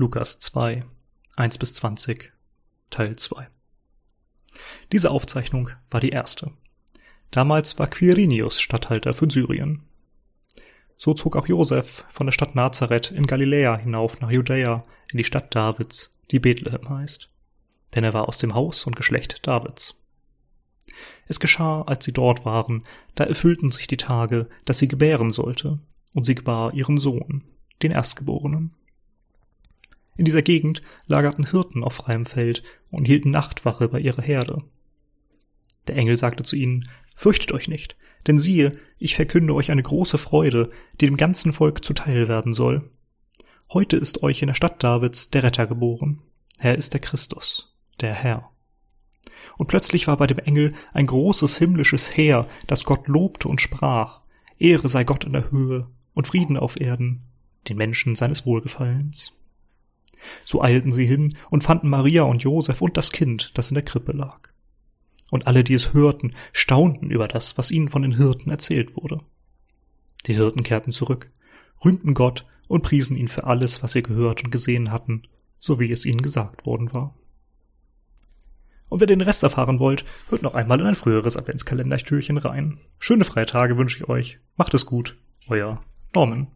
Lukas 2, 1 bis 20, Teil 2. Diese Aufzeichnung war die erste. Damals war Quirinius Statthalter für Syrien. So zog auch Josef von der Stadt Nazareth in Galiläa hinauf nach Judäa in die Stadt Davids, die Bethlehem heißt. Denn er war aus dem Haus und Geschlecht Davids. Es geschah, als sie dort waren, da erfüllten sich die Tage, dass sie gebären sollte, und sie gebar ihren Sohn, den Erstgeborenen. In dieser Gegend lagerten Hirten auf freiem Feld und hielten Nachtwache bei ihrer Herde. Der Engel sagte zu ihnen, Fürchtet euch nicht, denn siehe, ich verkünde euch eine große Freude, die dem ganzen Volk zuteil werden soll. Heute ist euch in der Stadt Davids der Retter geboren. Er ist der Christus, der Herr. Und plötzlich war bei dem Engel ein großes himmlisches Heer, das Gott lobte und sprach, Ehre sei Gott in der Höhe und Frieden auf Erden, den Menschen seines Wohlgefallens. So eilten sie hin und fanden Maria und Josef und das Kind, das in der Krippe lag. Und alle, die es hörten, staunten über das, was ihnen von den Hirten erzählt wurde. Die Hirten kehrten zurück, rühmten Gott und priesen ihn für alles, was sie gehört und gesehen hatten, so wie es ihnen gesagt worden war. Und wer den Rest erfahren wollt, hört noch einmal in ein früheres Adventskalendertürchen rein. Schöne freie Tage wünsche ich euch. Macht es gut. Euer Norman.